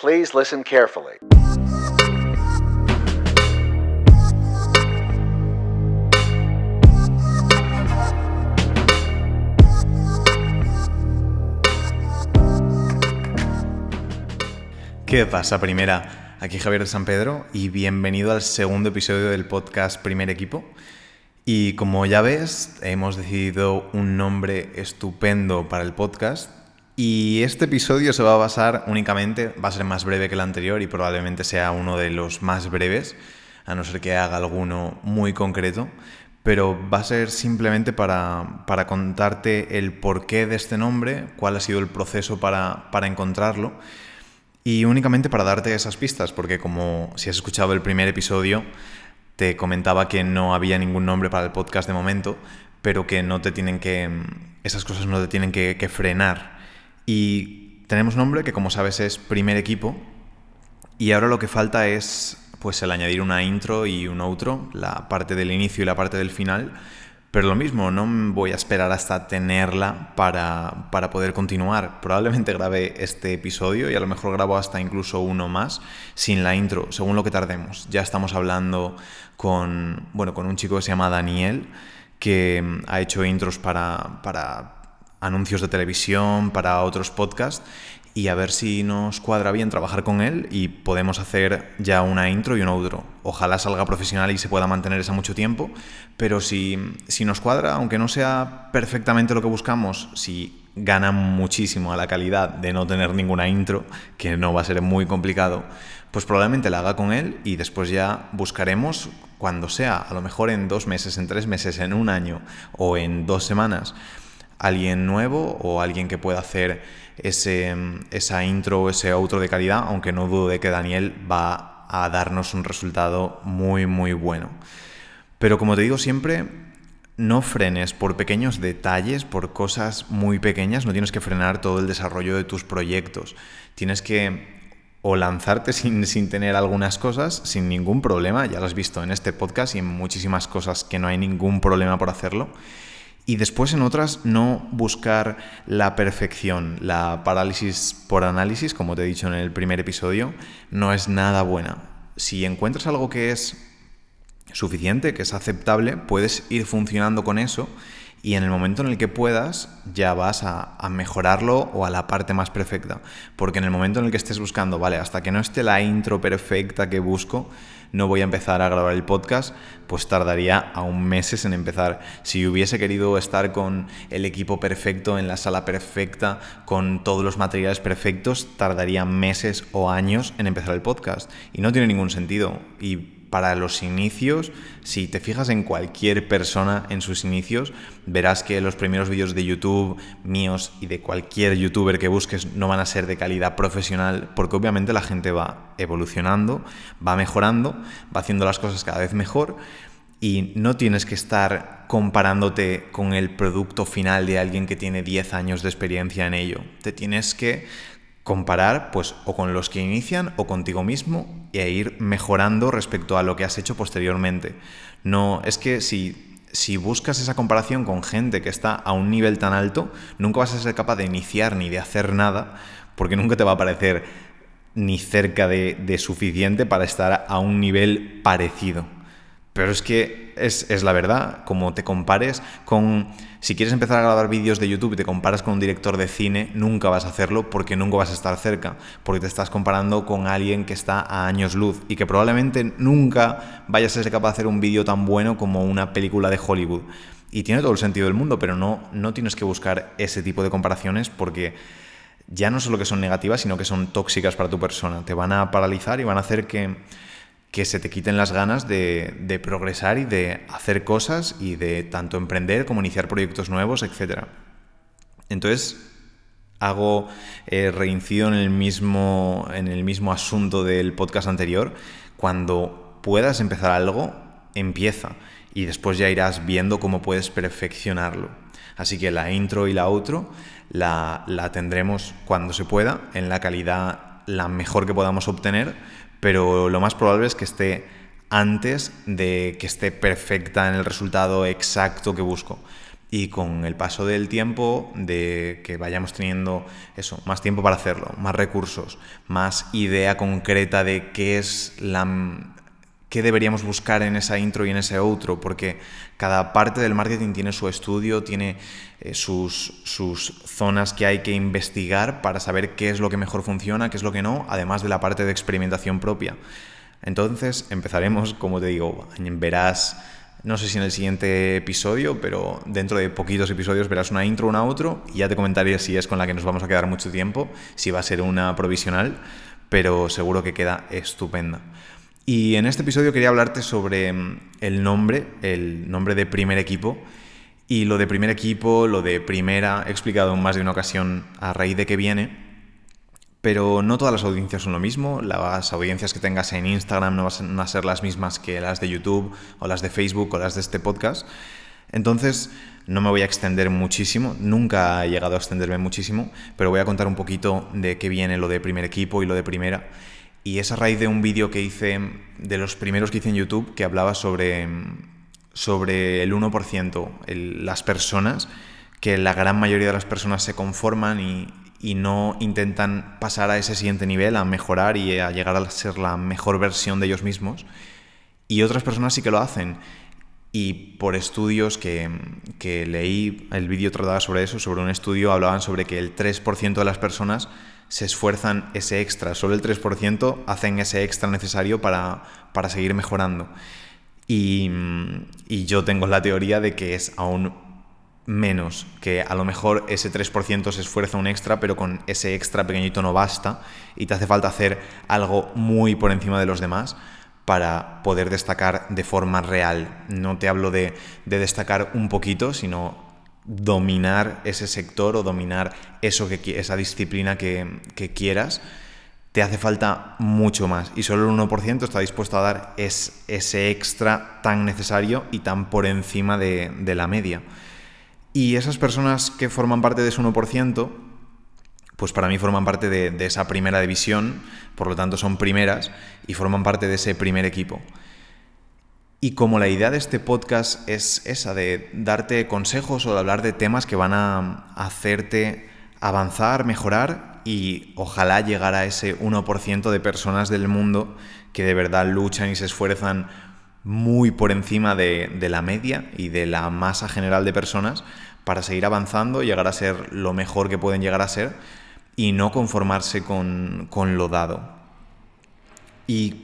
Please listen carefully. ¿Qué pasa, primera? Aquí Javier de San Pedro y bienvenido al segundo episodio del podcast Primer Equipo. Y como ya ves, hemos decidido un nombre estupendo para el podcast y este episodio se va a basar únicamente, va a ser más breve que el anterior y probablemente sea uno de los más breves, a no ser que haga alguno muy concreto, pero va a ser simplemente para, para contarte el porqué de este nombre, cuál ha sido el proceso para, para encontrarlo y únicamente para darte esas pistas, porque como si has escuchado el primer episodio, te comentaba que no había ningún nombre para el podcast de momento, pero que no te tienen que. Esas cosas no te tienen que, que frenar. Y tenemos nombre que, como sabes, es primer equipo. Y ahora lo que falta es pues el añadir una intro y un outro, la parte del inicio y la parte del final. Pero lo mismo, no voy a esperar hasta tenerla para, para, poder continuar. Probablemente grabe este episodio y a lo mejor grabo hasta incluso uno más sin la intro, según lo que tardemos. Ya estamos hablando con, bueno, con un chico que se llama Daniel, que ha hecho intros para, para anuncios de televisión, para otros podcasts, y a ver si nos cuadra bien trabajar con él y podemos hacer ya una intro y un outro. Ojalá salga profesional y se pueda mantener esa mucho tiempo, pero si, si nos cuadra, aunque no sea perfectamente lo que buscamos, si gana muchísimo a la calidad de no tener ninguna intro, que no va a ser muy complicado, pues probablemente la haga con él y después ya buscaremos cuando sea, a lo mejor en dos meses, en tres meses, en un año o en dos semanas, alguien nuevo o alguien que pueda hacer ese, esa intro o ese outro de calidad, aunque no dudo de que Daniel va a darnos un resultado muy, muy bueno. Pero como te digo siempre, no frenes por pequeños detalles, por cosas muy pequeñas, no tienes que frenar todo el desarrollo de tus proyectos. Tienes que o lanzarte sin, sin, tener algunas cosas sin ningún problema, ya lo has visto en este podcast y en muchísimas cosas que no hay ningún problema por hacerlo, y después en otras no buscar la perfección. La parálisis por análisis, como te he dicho en el primer episodio, no es nada buena. Si encuentras algo que es suficiente, que es aceptable, puedes ir funcionando con eso y en el momento en el que puedas ya vas a, a, mejorarlo o a la parte más perfecta. Porque en el momento en el que estés buscando, vale, hasta que no esté la intro perfecta que busco, no voy a empezar a grabar el podcast, pues tardaría aún meses en empezar. Si hubiese querido estar con el equipo perfecto, en la sala perfecta, con todos los materiales perfectos, tardaría meses o años en empezar el podcast. Y no tiene ningún sentido. Para los inicios, si te fijas en cualquier persona en sus inicios, verás que los primeros vídeos de YouTube míos y de cualquier youtuber que busques no van a ser de calidad profesional, porque obviamente la gente va evolucionando, va mejorando, va haciendo las cosas cada vez mejor y no tienes que estar comparándote con el producto final de alguien que tiene 10 años de experiencia en ello. Te tienes que comparar pues o con los que inician o contigo mismo e ir mejorando respecto a lo que has hecho posteriormente. No, es que si, si buscas esa comparación con gente que está a un nivel tan alto, nunca vas a ser capaz de iniciar ni de hacer nada, porque nunca te va a parecer ni cerca de, de suficiente para estar a un nivel parecido. Pero es que es, es, la verdad, como te compares con... Si quieres empezar a grabar vídeos de YouTube y te comparas con un director de cine, nunca vas a hacerlo porque nunca vas a estar cerca, porque te estás comparando con alguien que está a años luz y que probablemente nunca vayas a ser capaz de hacer un vídeo tan bueno como una película de Hollywood. Y tiene todo el sentido del mundo, pero no, no tienes que buscar ese tipo de comparaciones porque ya no solo que son negativas, sino que son tóxicas para tu persona. Te van a paralizar y van a hacer que que se te quiten las ganas de, progresar y de hacer cosas y de tanto emprender como iniciar proyectos nuevos, etc. Entonces, hago, eh, reincido en el, mismo, en el mismo asunto del podcast anterior. Cuando puedas empezar algo, empieza y después ya irás viendo cómo puedes perfeccionarlo. Así que la intro y la outro la, la tendremos cuando se pueda, en la calidad la mejor que podamos obtener, pero lo más probable es que esté antes de que esté perfecta en el resultado exacto que busco. y con el paso del tiempo, de que vayamos teniendo eso, más tiempo para hacerlo, más recursos, más idea concreta de qué es la qué deberíamos buscar en esa intro y en ese outro, porque cada parte del marketing tiene su estudio, tiene eh, sus, sus, zonas que hay que investigar para saber qué es lo que mejor funciona, qué es lo que no, además de la parte de experimentación propia. Entonces empezaremos, como te digo, verás no sé si en el siguiente episodio, pero dentro de poquitos episodios verás una intro, una outro, y ya te comentaré si es con la que nos vamos a quedar mucho tiempo, si va a ser una provisional, pero seguro que queda estupenda. Y en este episodio quería hablarte sobre mm, el nombre, el nombre de primer equipo. Y lo de primer equipo, lo de primera, he explicado en más de una ocasión a raíz de que viene. Pero no todas las audiencias son lo mismo. Las audiencias que tengas en Instagram no van a ser las mismas que las de YouTube o las de Facebook o las de este podcast. Entonces, no me voy a extender muchísimo, nunca he llegado a extenderme muchísimo, pero voy a contar un poquito de qué viene lo de primer equipo y lo de primera. Y es a raíz de un vídeo que hice, de los primeros que hice en YouTube, que hablaba sobre, sobre el 1%, las personas, que la gran mayoría de las personas se conforman y, y no intentan pasar a ese siguiente nivel, a mejorar y a llegar a ser la mejor versión de ellos mismos. Y otras personas sí que lo hacen. Y por estudios que, que leí, el vídeo trataba sobre eso, sobre un estudio hablaban sobre que el 3% de las personas se esfuerzan ese extra, solo el 3% hacen ese extra necesario para, para seguir mejorando. Y, y yo tengo la teoría de que es aún menos, que a lo mejor ese 3% se esfuerza un extra, pero con ese extra pequeñito no basta y te hace falta hacer algo muy por encima de los demás para poder destacar de forma real. No te hablo de, destacar un poquito, sino dominar ese sector o dominar eso que, esa disciplina que, quieras, te hace falta mucho más. Y solo el 1% está dispuesto a dar ese extra tan necesario y tan por encima de, de la media. Y esas personas que forman parte de ese 1%, pues para mí forman parte de, esa primera división, por lo tanto son primeras y forman parte de ese primer equipo. Y como la idea de este podcast es esa, de darte consejos o de hablar de temas que van a hacerte avanzar, mejorar y ojalá llegar a ese 1% de personas del mundo que de verdad luchan y se esfuerzan muy por encima de, la media y de la masa general de personas para seguir avanzando, llegar a ser lo mejor que pueden llegar a ser y no conformarse con, con lo dado. Y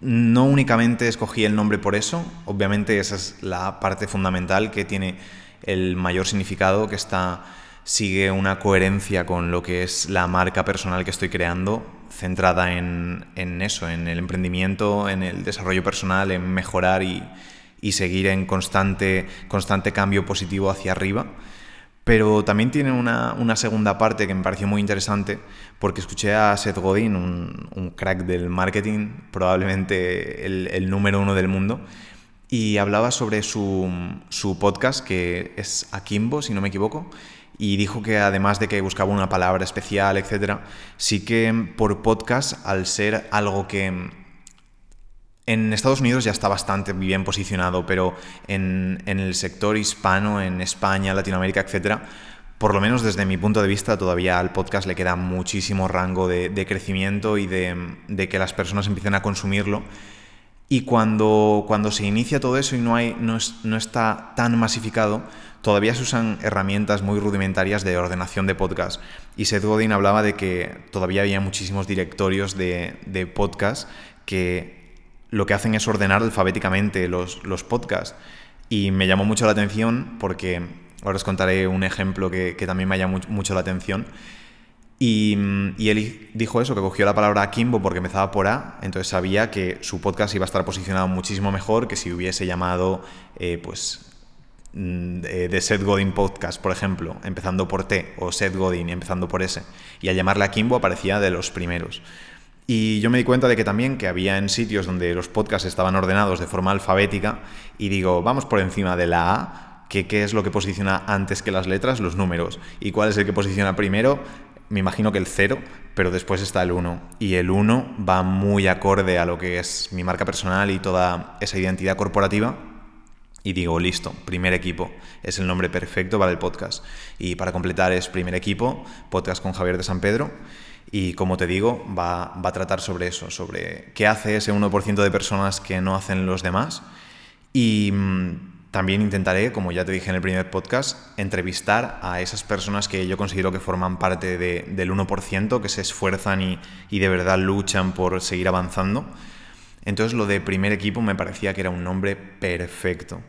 no únicamente escogí el nombre por eso, obviamente esa es la parte fundamental que tiene el mayor significado, que está sigue una coherencia con lo que es la marca personal que estoy creando, centrada en, eso, en el emprendimiento, en el desarrollo personal, en mejorar y, seguir en constante, constante cambio positivo hacia arriba. Pero también tiene una, segunda parte que me pareció muy interesante, porque escuché a Seth Godin, un, crack del marketing, probablemente el, número uno del mundo, y hablaba sobre su, su podcast, que es Akimbo, si no me equivoco, y dijo que además de que buscaba una palabra especial, etcétera, sí que por podcast, al ser algo que en Estados Unidos ya está bastante bien posicionado, pero en, el sector hispano, en España, Latinoamérica, etcétera, por lo menos desde mi punto de vista, todavía al podcast le queda muchísimo rango de, crecimiento y de, que las personas empiecen a consumirlo. Y cuando, cuando se inicia todo eso y no, hay, no, no está tan masificado, todavía se usan herramientas muy rudimentarias de ordenación de podcast. Y Seth Godin hablaba de que todavía había muchísimos directorios de, de podcast que lo que hacen es ordenar alfabéticamente los, los podcasts. Y me llamó mucho la atención porque ahora os contaré un ejemplo que, que también me llamó mucho la atención. Y, y, él dijo eso, que cogió la palabra Kimbo porque empezaba por A, entonces sabía que su podcast iba a estar posicionado muchísimo mejor que si hubiese llamado, eh, pues, Mm, de, Seth Godin Podcast, por ejemplo, empezando por T, o Seth Godin empezando por S, y al llamarle a Kimbo aparecía de los primeros. Y yo me di cuenta de que también que había en sitios donde los podcasts estaban ordenados de forma alfabética, y digo, vamos por encima de la A, que qué es lo que posiciona antes que las letras, los números, y cuál es el que posiciona primero, me imagino que el 0, pero después está el 1. Y el 1 va muy acorde a lo que es mi marca personal y toda esa identidad corporativa Y digo, listo, primer equipo. Es el nombre perfecto para el podcast. Y para completar es primer equipo, podcast con Javier de San Pedro. Y como te digo, va, va a tratar sobre eso, sobre qué hace ese 1% de personas que no hacen los demás. Y mm, también intentaré, como ya te dije en el primer podcast, entrevistar a esas personas que yo considero que forman parte del 1%, que se esfuerzan y, y, de verdad luchan por seguir avanzando. Entonces lo de primer equipo me parecía que era un nombre perfecto.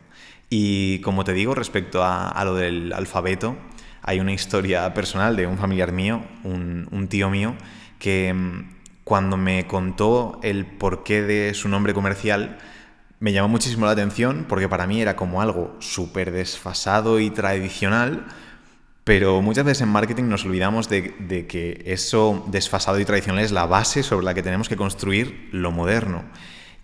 Y como te digo, respecto a, a lo del alfabeto, hay una historia personal de un familiar mío, un, tío mío, que mm, cuando me contó el porqué de su nombre comercial, me llamó muchísimo la atención porque para mí era como algo súper desfasado y tradicional, pero muchas veces en marketing nos olvidamos de, que eso desfasado y tradicional es la base sobre la que tenemos que construir lo moderno.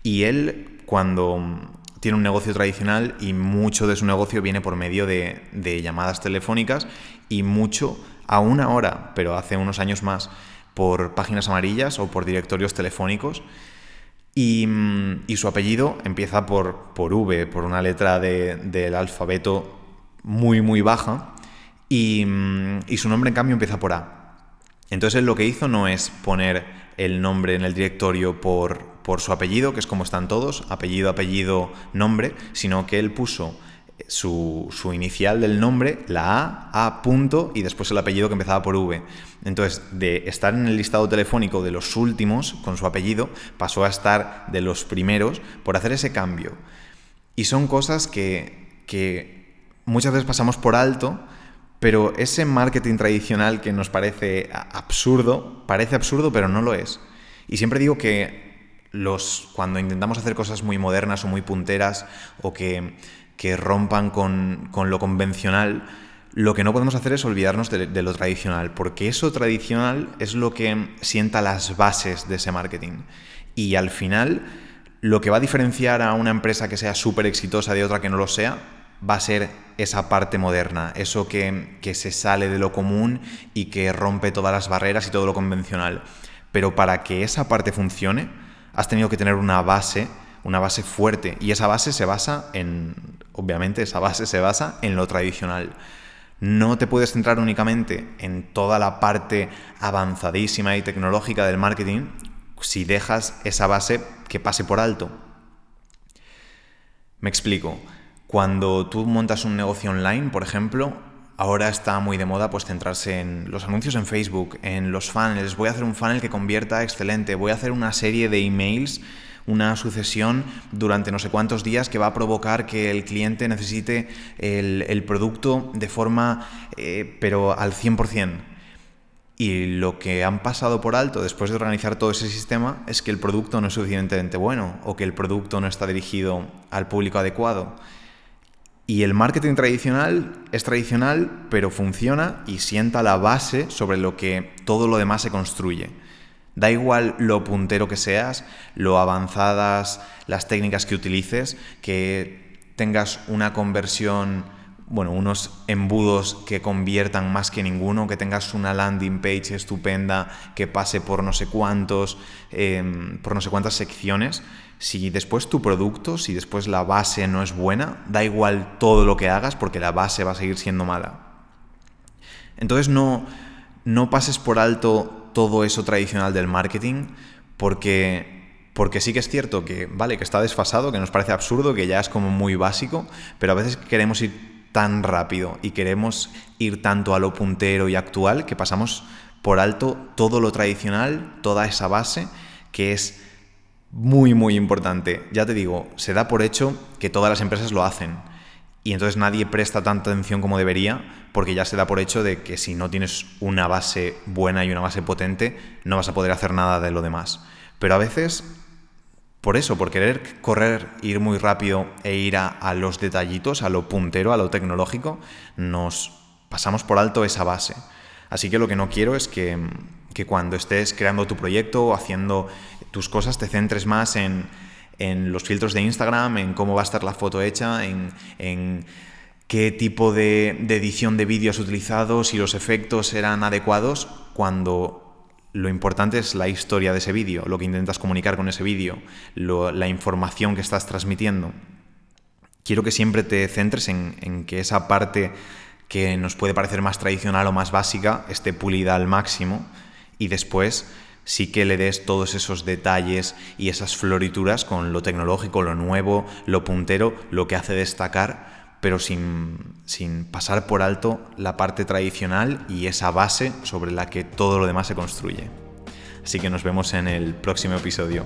Y él, cuando tiene un negocio tradicional y mucho de su negocio viene por medio de, llamadas telefónicas y mucho, aún ahora, pero hace unos años más, por páginas amarillas o por directorios telefónicos, Mm, y, su apellido empieza por, por V, por una letra del alfabeto muy, muy baja. Mm, y, su nombre, en cambio, empieza por A. Entonces, él lo que hizo no es poner el nombre en el directorio por, por su apellido, que es como están todos, apellido, apellido, nombre, sino que él puso su, inicial del nombre, la A, A punto, y después el apellido que empezaba por V. Entonces, de estar en el listado telefónico de los últimos con su apellido, pasó a estar de los primeros por hacer ese cambio. Y son cosas que, que muchas veces pasamos por alto, pero ese marketing tradicional que nos parece absurdo, parece absurdo, pero no lo es. Y siempre digo que los, cuando intentamos hacer cosas muy modernas o muy punteras o que que rompan con, lo convencional, lo que no podemos hacer es olvidarnos de, lo tradicional, porque eso tradicional es lo que sienta las bases de ese marketing. Y al final, lo que va a diferenciar a una empresa que sea súper exitosa de otra que no lo sea, va a ser esa parte moderna, eso que, que se sale de lo común y que rompe todas las barreras y todo lo convencional. Pero para que esa parte funcione, has tenido que tener una base una base fuerte y esa base se basa en, obviamente, esa base se basa en lo tradicional. No te puedes centrar únicamente en toda la parte avanzadísima y tecnológica del marketing si dejas esa base que pase por alto. Me explico. Cuando tú montas un negocio online, por ejemplo, ahora está muy de moda pues centrarse en los anuncios en Facebook, en los funnels. Voy a hacer un funnel que convierta excelente. Voy a hacer una serie de emails una sucesión durante no sé cuántos días que va a provocar que el cliente necesite el, producto de forma, eh, pero al 100%. Y lo que han pasado por alto después de organizar todo ese sistema es que el producto no es suficientemente bueno o que el producto no está dirigido al público adecuado. Y el marketing tradicional es tradicional, pero funciona y sienta la base sobre lo que todo lo demás se construye. Da igual lo puntero que seas, lo avanzadas las técnicas que utilices, que tengas una conversión, bueno, unos embudos que conviertan más que ninguno, que tengas una landing page estupenda que pase por no sé cuántos, em, por no sé cuántas secciones. Si después tu producto, si después la base no es buena, da igual todo lo que hagas porque la base va a seguir siendo mala. Entonces no, no pases por alto todo eso tradicional del marketing, porque, porque sí que es cierto que, vale, que está desfasado, que nos parece absurdo, que ya es como muy básico, pero a veces queremos ir tan rápido y queremos ir tanto a lo puntero y actual que pasamos por alto todo lo tradicional, toda esa base que es muy, muy importante. Ya te digo, se da por hecho que todas las empresas lo hacen y entonces nadie presta tanta atención como debería porque ya se da por hecho de que si no tienes una base buena y una base potente no vas a poder hacer nada de lo demás. Pero a veces, por eso, por querer correr, ir muy rápido e ir a, los detallitos, a lo puntero, a lo tecnológico, nos pasamos por alto esa base. Así que lo que no quiero es que, que cuando estés creando tu proyecto o haciendo tus cosas te centres más en en los filtros de Instagram, en cómo va a estar la foto hecha, en, qué tipo de, edición de vídeo has utilizado, si los efectos eran adecuados, cuando lo importante es la historia de ese vídeo, lo que intentas comunicar con ese vídeo, la información que estás transmitiendo. quiero que siempre te centres en, que esa parte que nos puede parecer más tradicional o más básica esté pulida al máximo y después sí que le des todos esos detalles y esas florituras con lo tecnológico, lo nuevo, lo puntero, lo que hace destacar, pero sin, sin pasar por alto la parte tradicional y esa base sobre la que todo lo demás se construye. Así que nos vemos en el próximo episodio.